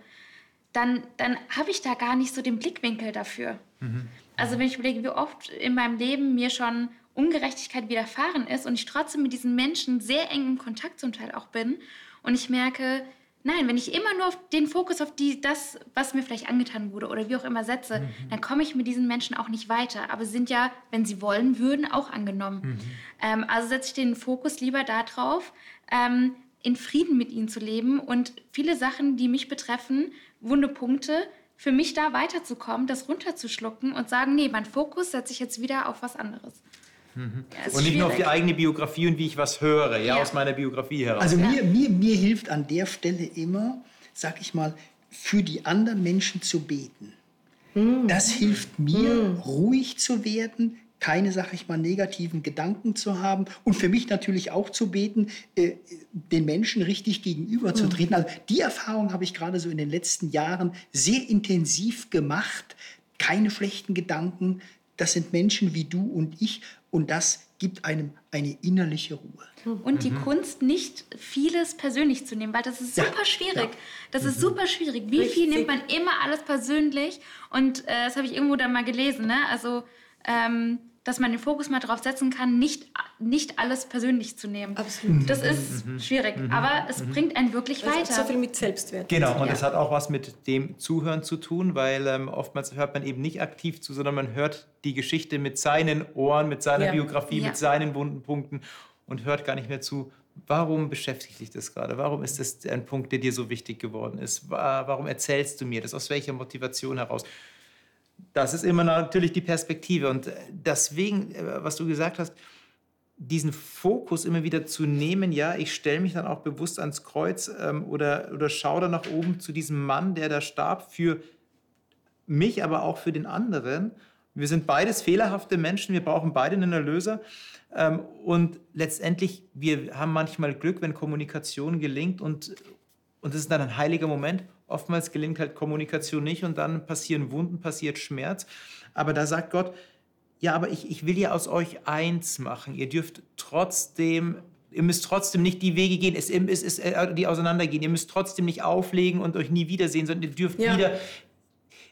dann, dann habe ich da gar nicht so den Blickwinkel dafür. Mhm. Also wenn ich überlege, wie oft in meinem Leben mir schon Ungerechtigkeit widerfahren ist und ich trotzdem mit diesen Menschen sehr eng im Kontakt zum Teil auch bin und ich merke, Nein, wenn ich immer nur den Fokus auf die, das, was mir vielleicht angetan wurde oder wie auch immer setze, mhm. dann komme ich mit diesen Menschen auch nicht weiter. Aber sie sind ja, wenn sie wollen würden, auch angenommen. Mhm. Ähm, also setze ich den Fokus lieber darauf, ähm, in Frieden mit ihnen zu leben und viele Sachen, die mich betreffen, wunde Punkte, für mich da weiterzukommen, das runterzuschlucken und sagen, nee, mein Fokus setze ich jetzt wieder auf was anderes.
Mhm. Ja, und nicht nur auf die eigene Biografie und wie ich was höre, ja, ja. aus meiner Biografie heraus.
Also mir, mir, mir hilft an der Stelle immer, sag ich mal, für die anderen Menschen zu beten. Mhm. Das hilft mir, mhm. ruhig zu werden, keine, sag ich mal, negativen Gedanken zu haben und für mich natürlich auch zu beten, äh, den Menschen richtig gegenüberzutreten. Mhm. Also die Erfahrung habe ich gerade so in den letzten Jahren sehr intensiv gemacht. Keine schlechten Gedanken. Das sind Menschen wie du und ich und das gibt einem eine innerliche Ruhe.
Und die mhm. Kunst, nicht vieles persönlich zu nehmen, weil das ist super ja, schwierig. Ja. Das mhm. ist super schwierig. Wie Richtig. viel nimmt man immer alles persönlich? Und äh, das habe ich irgendwo dann mal gelesen. Ne? Also ähm, dass man den Fokus mal darauf setzen kann, nicht, nicht alles persönlich zu nehmen. Absolut. Das ist mhm. schwierig, mhm. aber es mhm. bringt einen wirklich das weiter.
so viel mit Selbstwert.
Genau, und es ja. hat auch was mit dem Zuhören zu tun, weil ähm, oftmals hört man eben nicht aktiv zu, sondern man hört die Geschichte mit seinen Ohren, mit seiner ja. Biografie, ja. mit seinen wunden Punkten und hört gar nicht mehr zu, Warum beschäftigt dich das gerade? Warum ist das ein Punkt, der dir so wichtig geworden ist? Warum erzählst du mir das? Aus welcher Motivation heraus? Das ist immer natürlich die Perspektive. Und deswegen, äh, was du gesagt hast, diesen Fokus immer wieder zu nehmen, ja, ich stelle mich dann auch bewusst ans Kreuz ähm, oder, oder schaue dann nach oben zu diesem Mann, der da starb, für mich, aber auch für den anderen. Wir sind beides fehlerhafte Menschen, wir brauchen beide einen Erlöser. Ähm, und letztendlich, wir haben manchmal Glück, wenn Kommunikation gelingt und, und ist dann ein heiliger Moment Oftmals gelingt halt Kommunikation nicht und dann passieren Wunden, passiert Schmerz. Aber da sagt Gott, ja, aber ich, ich will ja aus euch eins machen. Ihr dürft trotzdem, ihr müsst trotzdem nicht die Wege gehen, es, es, es, äh, die auseinandergehen. Ihr müsst trotzdem nicht auflegen und euch nie wiedersehen, sondern ihr dürft ja. wieder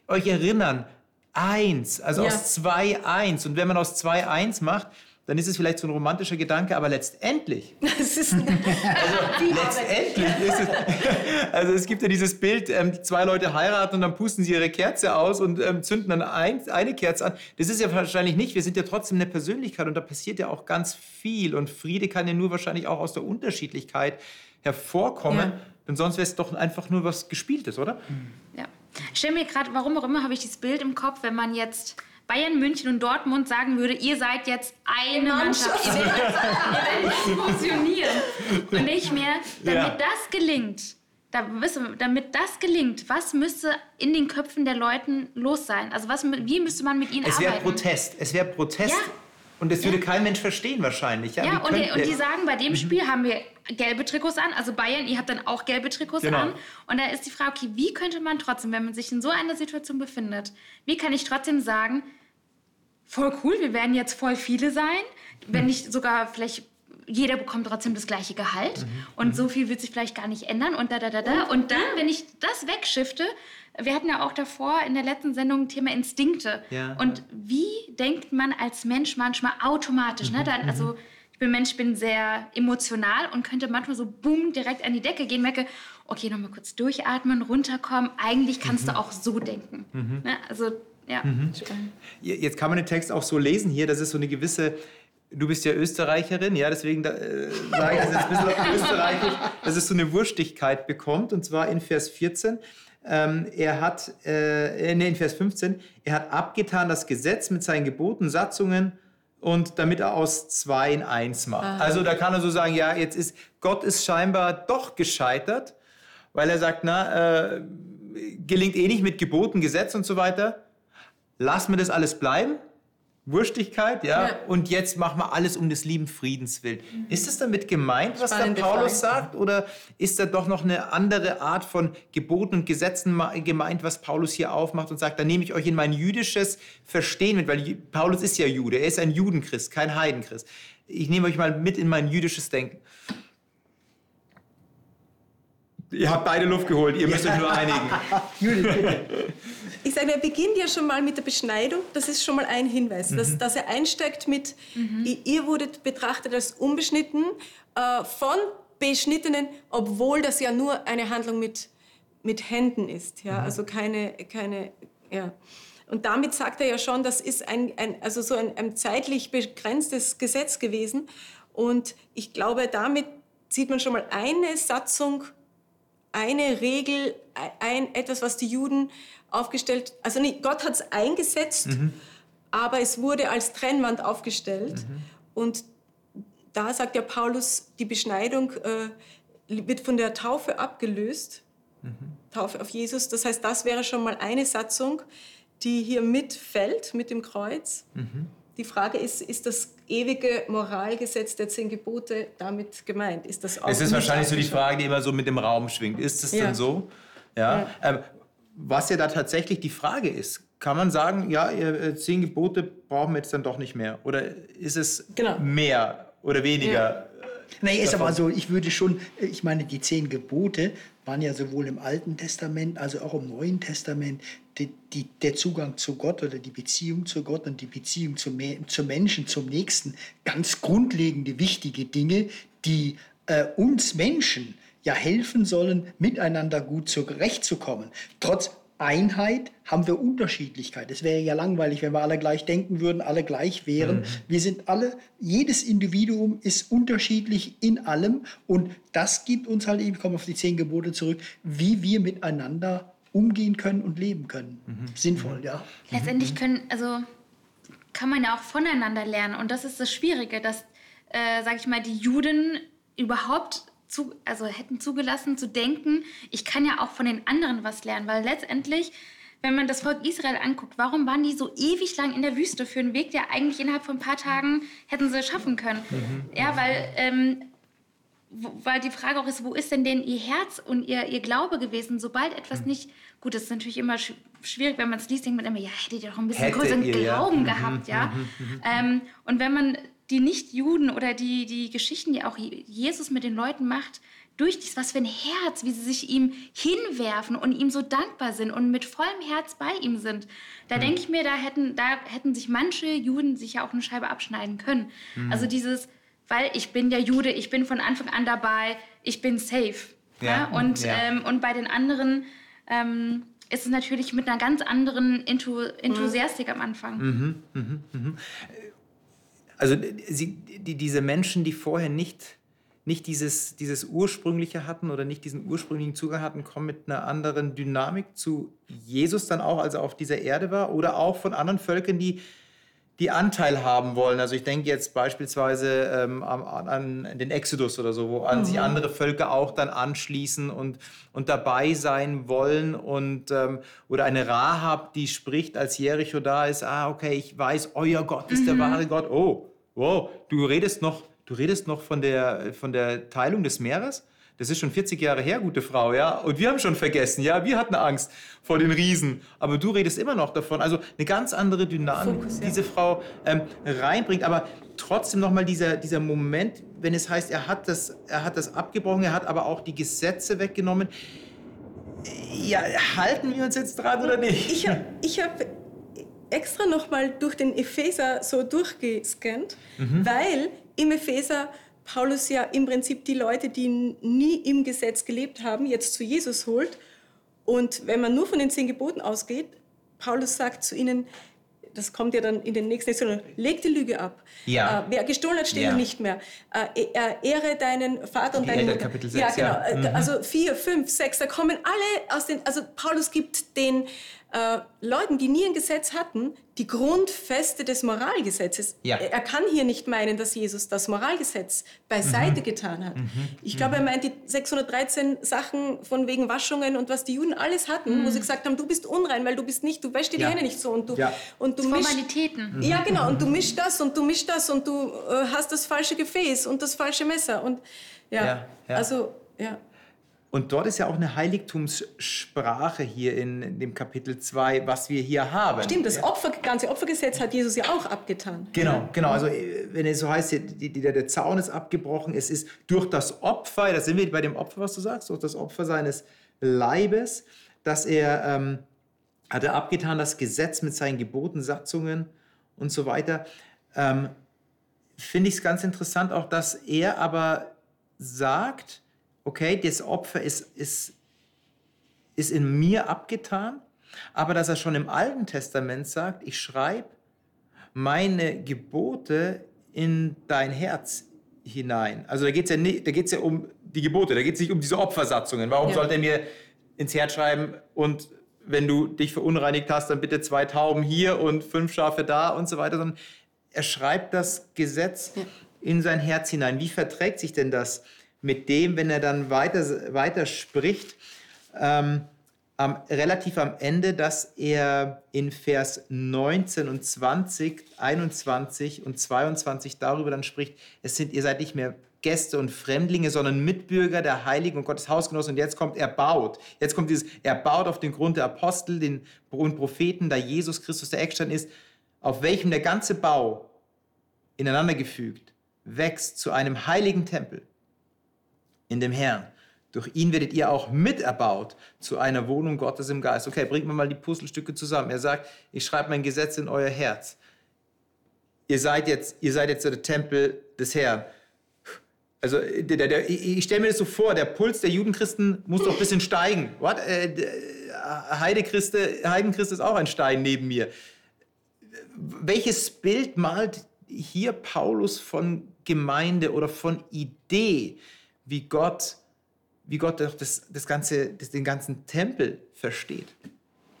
euch erinnern. Eins, also ja. aus zwei eins. Und wenn man aus zwei eins macht, dann ist es vielleicht so ein romantischer Gedanke, aber letztendlich. (laughs) Das ist, also (laughs) letztendlich ist es. (laughs) Also es gibt ja dieses Bild, ähm, zwei Leute heiraten und dann pusten sie ihre Kerze aus und ähm, zünden dann ein, eine Kerze an. Das ist ja wahrscheinlich nicht. Wir sind ja trotzdem eine Persönlichkeit und da passiert ja auch ganz viel. Und Friede kann ja nur wahrscheinlich auch aus der Unterschiedlichkeit hervorkommen. Ja. Denn sonst wäre es doch einfach nur was Gespieltes, oder?
Ja. Ich stelle mir gerade, warum auch immer, habe ich dieses Bild im Kopf, wenn man jetzt Bayern, München und Dortmund sagen würde, ihr seid jetzt eine Mannschaft, ihr werdet funktionieren. Und nicht mehr, damit ja. das gelingt, damit das gelingt, was müsste in den Köpfen der Leuten los sein? Also was, wie müsste man mit ihnen
es
arbeiten?
Es wäre Protest. Es wäre Protest. Ja. Und das würde ja. kein Mensch verstehen wahrscheinlich.
Ja, ja und, die, und, die, sagen, bei dem mhm. Spiel haben wir gelbe Trikots an, also Bayern, ihr habt dann auch gelbe Trikots genau. an. Und da ist die Frage, okay, wie könnte man trotzdem, wenn man sich in so einer Situation befindet, wie kann ich trotzdem sagen, voll cool, wir werden jetzt voll viele sein, wenn mhm. nicht sogar vielleicht jeder bekommt trotzdem das gleiche Gehalt mhm. und mhm. so viel wird sich vielleicht gar nicht ändern und da, da, da, da. Und dann, wenn ich das wegschifte, wir hatten ja auch davor in der letzten Sendung Thema Instinkte. Ja. Und wie denkt man als Mensch manchmal automatisch? Ne? Mhm. Dann, also ich bin Mensch, bin sehr emotional und könnte manchmal so boom direkt an die Decke gehen, merke, okay, nochmal kurz durchatmen, runterkommen. Eigentlich kannst mhm. du auch so denken. Mhm. Ne? Also ja. Mhm.
Jetzt kann man den Text auch so lesen hier, das ist so eine gewisse Du bist ja Österreicherin, ja, deswegen äh, sage ich das jetzt ein bisschen österreichisch, dass es so eine Wurstigkeit bekommt. Und zwar in Vers 14. Ähm, er hat, äh, nee, in Vers 15, er hat abgetan das Gesetz mit seinen Geboten, Satzungen und damit er aus zwei in eins macht. Aha. Also da kann er so sagen, ja, jetzt ist Gott ist scheinbar doch gescheitert, weil er sagt, na, äh, gelingt eh nicht mit Geboten, Gesetz und so weiter lassen wir das alles bleiben. Wurstigkeit, ja? ja? Und jetzt machen wir alles um des lieben Friedens willen. Mhm. Ist es damit gemeint, was der Paulus Frage. sagt? Oder ist da doch noch eine andere Art von Geboten und Gesetzen gemeint, was Paulus hier aufmacht und sagt, da nehme ich euch in mein jüdisches Verstehen mit, weil Paulus ist ja Jude, er ist ein Judenchrist, kein Heidenchrist. Ich nehme euch mal mit in mein jüdisches Denken. Ihr habt beide Luft geholt, ihr müsst euch nur einigen. (laughs) Judith,
bitte. Ich sage, er beginnt ja schon mal mit der Beschneidung. Das ist schon mal ein Hinweis, mhm. dass, dass, er einsteigt mit, mhm. ihr wurdet betrachtet als unbeschnitten äh, von Beschnittenen, obwohl das ja nur eine Handlung mit, mit Händen ist. Ja? Mhm. Also keine, keine, ja. Und damit sagt er ja schon, das ist ein, ein also so ein, ein zeitlich begrenztes Gesetz gewesen. Und ich glaube, damit sieht man schon mal eine Satzung eine Regel, ein, etwas, was die Juden aufgestellt, also nicht, Gott hat es eingesetzt, mhm. aber es wurde als Trennwand aufgestellt. Mhm. Und da sagt ja Paulus, die Beschneidung äh, wird von der Taufe abgelöst, mhm. Taufe auf Jesus. Das heißt, das wäre schon mal eine Satzung, die hier mitfällt mit dem Kreuz. Mhm. Die Frage ist, ist das ewige Moralgesetz der zehn Gebote damit gemeint? Ist das
auch es ist wahrscheinlich so die Frage, die immer so mit dem Raum schwingt. Ist es ja. denn so? Ja. ja. Ähm, was ja da tatsächlich die Frage ist, kann man sagen, ja, äh, zehn Gebote brauchen wir jetzt dann doch nicht mehr? Oder ist es genau. mehr oder weniger? Ja.
Nee, ist aber so, ich würde schon, ich meine, die zehn Gebote waren ja sowohl im Alten Testament als auch im Neuen Testament die, die, der Zugang zu Gott oder die Beziehung zu Gott und die Beziehung zum, zum Menschen, zum Nächsten ganz grundlegende, wichtige Dinge, die äh, uns Menschen ja helfen sollen, miteinander gut zurechtzukommen. Trotz Einheit haben wir Unterschiedlichkeit. Es wäre ja langweilig, wenn wir alle gleich denken würden, alle gleich wären. Mhm. Wir sind alle, jedes Individuum ist unterschiedlich in allem und das gibt uns halt, ich komme auf die zehn Gebote zurück, wie wir miteinander umgehen können und leben können. Mhm. Sinnvoll, ja.
Letztendlich können, also kann man ja auch voneinander lernen und das ist das Schwierige, dass, äh, sage ich mal, die Juden überhaupt zu, also hätten zugelassen zu denken, ich kann ja auch von den anderen was lernen, weil letztendlich wenn man das Volk Israel anguckt, warum waren die so ewig lang in der Wüste für einen Weg, der eigentlich innerhalb von ein paar Tagen hätten sie schaffen können? Mhm. Ja, weil ähm, weil die Frage auch ist, wo ist denn denn ihr Herz und ihr, ihr Glaube gewesen, sobald etwas mhm. nicht, gut, das ist natürlich immer schwierig, wenn man es liest, denkt man immer, ja, hättet ihr doch ein bisschen größeren ihr, Glauben ja. Mhm, gehabt, ja. Mhm, mhm, ähm, und wenn man die Nicht-Juden oder die, die Geschichten, die auch Jesus mit den Leuten macht, durch dies, was für ein Herz, wie sie sich ihm hinwerfen und ihm so dankbar sind und mit vollem Herz bei ihm sind. Da mhm. denke ich mir, da hätten, da hätten sich manche Juden sich ja auch eine Scheibe abschneiden können. Mhm. Also dieses, weil ich bin der Jude, ich bin von Anfang an dabei, ich bin safe. Ja. ja? Und, ja. Ähm, und bei den anderen ähm, ist es natürlich mit einer ganz anderen Entu Enthusiastik mhm. am Anfang. Mhm,
mh, mh. Also sie, die, diese Menschen, die vorher nicht nicht dieses, dieses ursprüngliche hatten oder nicht diesen ursprünglichen Zugang hatten, kommen mit einer anderen Dynamik zu Jesus dann auch, als er auf dieser Erde war, oder auch von anderen Völkern, die die Anteil haben wollen. Also ich denke jetzt beispielsweise ähm, an, an, den Exodus oder so, wo an mhm. sich andere Völker auch dann anschließen und, und dabei sein wollen. Und, ähm, oder eine Rahab, die spricht, als Jericho da ist, ah, okay, ich weiß, euer Gott ist mhm. der wahre Gott. Oh, wow, du redest noch Du redest noch von der, von der Teilung des Meeres? Das ist schon 40 Jahre her, gute Frau, ja. Und wir haben schon vergessen, ja. Wir hatten Angst vor den Riesen. Aber du redest immer noch davon. Also eine ganz andere Dynamik, Fokus, ja. diese Frau ähm, reinbringt. Aber trotzdem nochmal dieser, dieser Moment, wenn es heißt, er hat, das, er hat das abgebrochen, er hat aber auch die Gesetze weggenommen. Ja, halten wir uns jetzt dran oder nicht?
Ich habe ich hab extra nochmal durch den Epheser so durchgescannt, mhm. weil im Epheser Paulus ja im Prinzip die Leute, die nie im Gesetz gelebt haben, jetzt zu Jesus holt. Und wenn man nur von den zehn Geboten ausgeht, Paulus sagt zu ihnen, das kommt ja dann in den nächsten Lektionen, leg die Lüge ab. Ja. Äh, wer gestohlen hat, steht ja. nicht mehr. Äh, e-, ehre deinen Vater und deine Mutter. Kapitel 6, ja, genau. Ja. Mhm. Also vier, fünf, sechs, da kommen alle aus den, also Paulus gibt den äh, Leuten, die nie ein Gesetz hatten, die Grundfeste des Moralgesetzes. Ja. Er kann hier nicht meinen, dass Jesus das Moralgesetz beiseite mhm. getan hat. Mhm. Ich glaube, er mhm. meint die 613 Sachen von wegen Waschungen und was die Juden alles hatten, mhm. wo sie gesagt haben, du bist unrein, weil du bist nicht, du wäschst dir ja. die Hände nicht so und du ja. und du
Formalitäten.
Mischst, ja, genau, und du mischst das und du mischst das und du äh, hast das falsche Gefäß und das falsche Messer und ja, also ja.
Und dort ist ja auch eine Heiligtumssprache hier in dem Kapitel 2, was wir hier haben.
Stimmt, das Opfer, ganze Opfergesetz hat Jesus ja auch abgetan.
Genau, genau. Also wenn es so heißt, die, der Zaun ist abgebrochen, es ist durch das Opfer, da sind wir bei dem Opfer, was du sagst, durch das Opfer seines Leibes, dass er, ähm, hat er abgetan, das Gesetz mit seinen Geboten, Satzungen und so weiter. Ähm, Finde ich es ganz interessant auch, dass er aber sagt, okay, das Opfer ist, ist, ist in mir abgetan, aber dass er schon im Alten Testament sagt, ich schreibe meine Gebote in dein Herz hinein. Also da geht es ja, ja um die Gebote, da geht es nicht um diese Opfersatzungen. Warum ja. sollte er mir ins Herz schreiben und wenn du dich verunreinigt hast, dann bitte zwei Tauben hier und fünf Schafe da und so weiter, sondern er schreibt das Gesetz ja. in sein Herz hinein. Wie verträgt sich denn das mit dem, wenn er dann weiter, weiter spricht, ähm, am, relativ am Ende, dass er in Vers 19 und 20, 21 und 22 darüber dann spricht, es sind, ihr seid nicht mehr Gäste und Fremdlinge, sondern Mitbürger der Heiligen und Gottes Hausgenossen. Und jetzt kommt, er baut. Jetzt kommt dieses, er baut auf den Grund der Apostel den, und Propheten, da Jesus Christus der Eckstein ist, auf welchem der ganze Bau ineinandergefügt wächst zu einem heiligen Tempel in dem Herrn. Durch ihn werdet ihr auch miterbaut zu einer Wohnung Gottes im Geist. Okay, bringt mir mal die Puzzlestücke zusammen. Er sagt, ich schreibe mein Gesetz in euer Herz. Ihr seid jetzt, ihr seid jetzt der Tempel des Herrn. Also der, der, ich stelle mir das so vor, der Puls der Judenchristen muss doch ein bisschen steigen. What? Äh, Heidechriste, Heidenchrist ist auch ein Stein neben mir. Welches Bild malt hier Paulus von Gemeinde oder von Idee? Wie Gott, wie Gott das, das ganze, das, den ganzen Tempel versteht.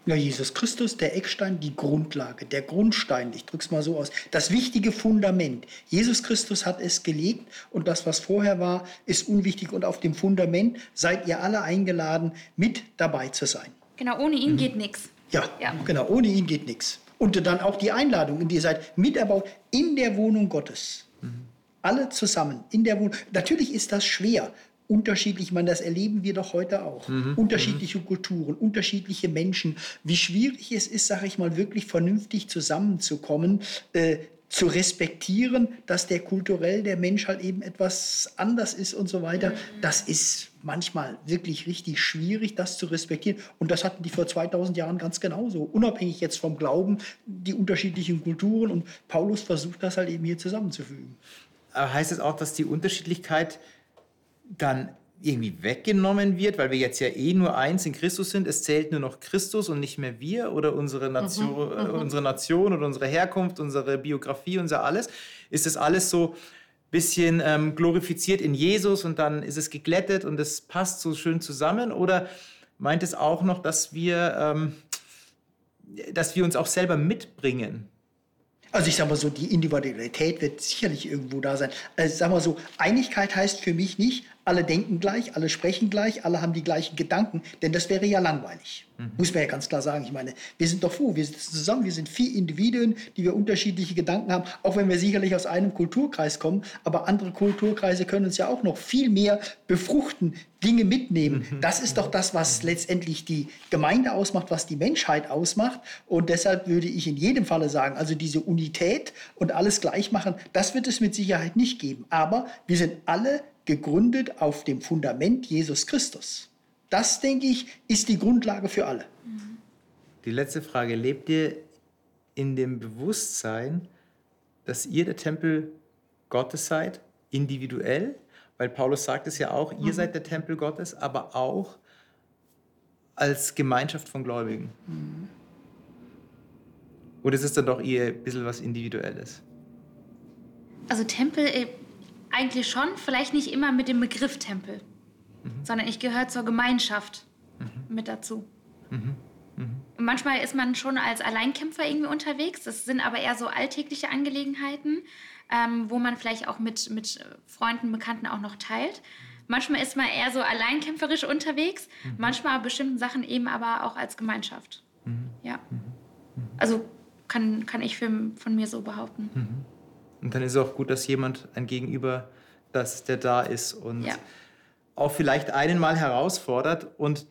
Ja, Jesus Christus, der Eckstein, die Grundlage, der Grundstein, ich drücke es mal so aus, das wichtige Fundament. Jesus Christus hat es gelegt und das, was vorher war, ist unwichtig und auf dem Fundament seid ihr alle eingeladen, mit dabei zu sein.
Genau, ohne ihn mhm. geht nichts.
Ja, ja, genau, ohne ihn geht nichts. Und dann auch die Einladung, in die ihr seid miterbaut in der Wohnung Gottes. Alle zusammen in der Wohnung. Natürlich ist das schwer. Unterschiedlich, ich meine, das erleben wir doch heute auch. Mhm. Unterschiedliche mhm. Kulturen, unterschiedliche Menschen. Wie schwierig es ist, sage ich mal, wirklich vernünftig zusammenzukommen. Äh, zu respektieren, dass der kulturell der Mensch halt eben etwas anders ist und so weiter. Das ist manchmal wirklich richtig schwierig, das zu respektieren. Und das hatten die vor 2000 Jahren ganz genauso. Unabhängig jetzt vom Glauben, die unterschiedlichen Kulturen. Und Paulus versucht das halt eben hier zusammenzufügen.
Heißt es das auch, dass die Unterschiedlichkeit dann irgendwie weggenommen wird, weil wir jetzt ja eh nur eins in Christus sind. Es zählt nur noch Christus und nicht mehr wir oder unsere Nation, mhm, äh, mhm. unsere Nation oder unsere Herkunft, unsere Biografie, unser alles. Ist das alles so ein bisschen ähm, glorifiziert in Jesus und dann ist es geglättet und es passt so schön zusammen? Oder meint es auch noch, dass wir, ähm, dass wir uns auch selber mitbringen?
Also ich sage mal so, die Individualität wird sicherlich irgendwo da sein. Also ich sage mal so, Einigkeit heißt für mich nicht, alle denken gleich, alle sprechen gleich, alle haben die gleichen Gedanken, denn das wäre ja langweilig. Mhm. Muss man ja ganz klar sagen. Ich meine, wir sind doch froh, wir sind zusammen, wir sind vier Individuen, die wir unterschiedliche Gedanken haben, auch wenn wir sicherlich aus einem Kulturkreis kommen, aber andere Kulturkreise können uns ja auch noch viel mehr befruchten, Dinge mitnehmen. Mhm. Das ist doch das, was letztendlich die Gemeinde ausmacht, was die Menschheit ausmacht. Und deshalb würde ich in jedem Falle sagen, also diese Unität und alles gleich machen, das wird es mit Sicherheit nicht geben. Aber wir sind alle gegründet auf dem Fundament Jesus Christus. Das, denke ich, ist die Grundlage für alle.
Die letzte Frage. Lebt ihr in dem Bewusstsein, dass ihr der Tempel Gottes seid, individuell? Weil Paulus sagt es ja auch, ihr mhm. seid der Tempel Gottes, aber auch als Gemeinschaft von Gläubigen. Mhm. Oder ist es dann doch eher ein bisschen was Individuelles?
Also Tempel äh, eigentlich schon, vielleicht nicht immer mit dem Begriff Tempel, mhm. sondern ich gehöre zur Gemeinschaft mhm. mit dazu. Mhm. mhm. Manchmal ist man schon als Alleinkämpfer irgendwie unterwegs. Das sind aber eher so alltägliche Angelegenheiten, ähm, wo man vielleicht auch mit, mit Freunden, Bekannten auch noch teilt. Manchmal ist man eher so alleinkämpferisch unterwegs, mhm. manchmal bestimmten Sachen eben aber auch als Gemeinschaft. Mhm. Ja. Also kann, kann ich für, von mir so behaupten.
Und dann ist es auch gut, dass jemand, ein Gegenüber, dass der da ist und ja. auch vielleicht einen mal herausfordert. Und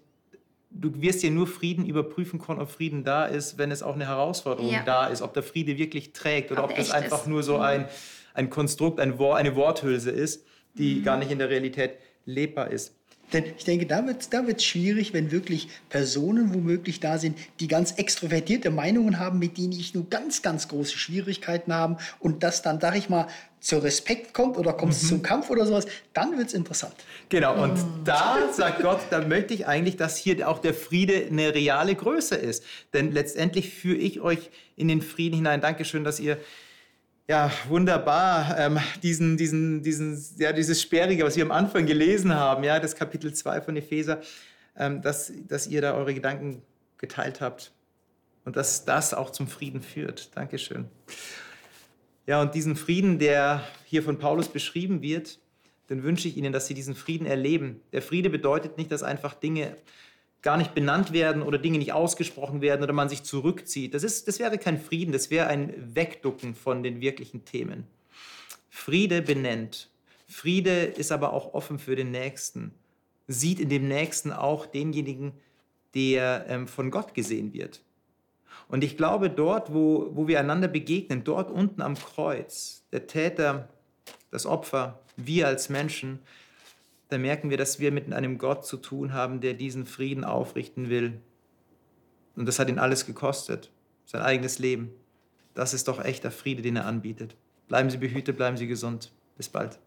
du wirst ja nur Frieden überprüfen können, ob Frieden da ist, wenn es auch eine Herausforderung ja. da ist, ob der Friede wirklich trägt oder ob, ob das einfach ist. nur so mhm. ein, ein Konstrukt, ein Wort, eine Worthülse ist, die mhm. gar nicht in der Realität lebbar ist.
Denn ich denke, da wird es da wird's schwierig, wenn wirklich Personen womöglich da sind, die ganz extrovertierte Meinungen haben, mit denen ich nur ganz, ganz große Schwierigkeiten habe und das dann, sag ich mal, zu Respekt kommt oder kommt es mhm. zum Kampf oder sowas, dann wird es interessant.
Genau, und mhm. da sagt Gott, da möchte ich eigentlich, dass hier auch der Friede eine reale Größe ist. Denn letztendlich führe ich euch in den Frieden hinein. Dankeschön, dass ihr ja, wunderbar, ähm, diesen, diesen, diesen, ja, dieses Sperrige, was wir am Anfang gelesen haben, ja, das Kapitel 2 von Epheser, ähm, dass, dass ihr da eure Gedanken geteilt habt und dass das auch zum Frieden führt. Dankeschön. Ja, und diesen Frieden, der hier von Paulus beschrieben wird, den wünsche ich Ihnen, dass Sie diesen Frieden erleben. Der Friede bedeutet nicht, dass einfach Dinge gar nicht benannt werden oder Dinge nicht ausgesprochen werden oder man sich zurückzieht. Das, ist, das wäre kein Frieden, das wäre ein Wegducken von den wirklichen Themen. Friede benennt. Friede ist aber auch offen für den Nächsten. Sieht in dem Nächsten auch denjenigen, der ähm, von Gott gesehen wird. Und ich glaube, dort, wo, wo wir einander begegnen, dort unten am Kreuz, der Täter, das Opfer, wir als Menschen, da merken wir, dass wir mit einem Gott zu tun haben, der diesen Frieden aufrichten will. Und das hat ihn alles gekostet, sein eigenes Leben. Das ist doch echter Friede, den er anbietet. Bleiben Sie behütet, bleiben Sie gesund. Bis bald.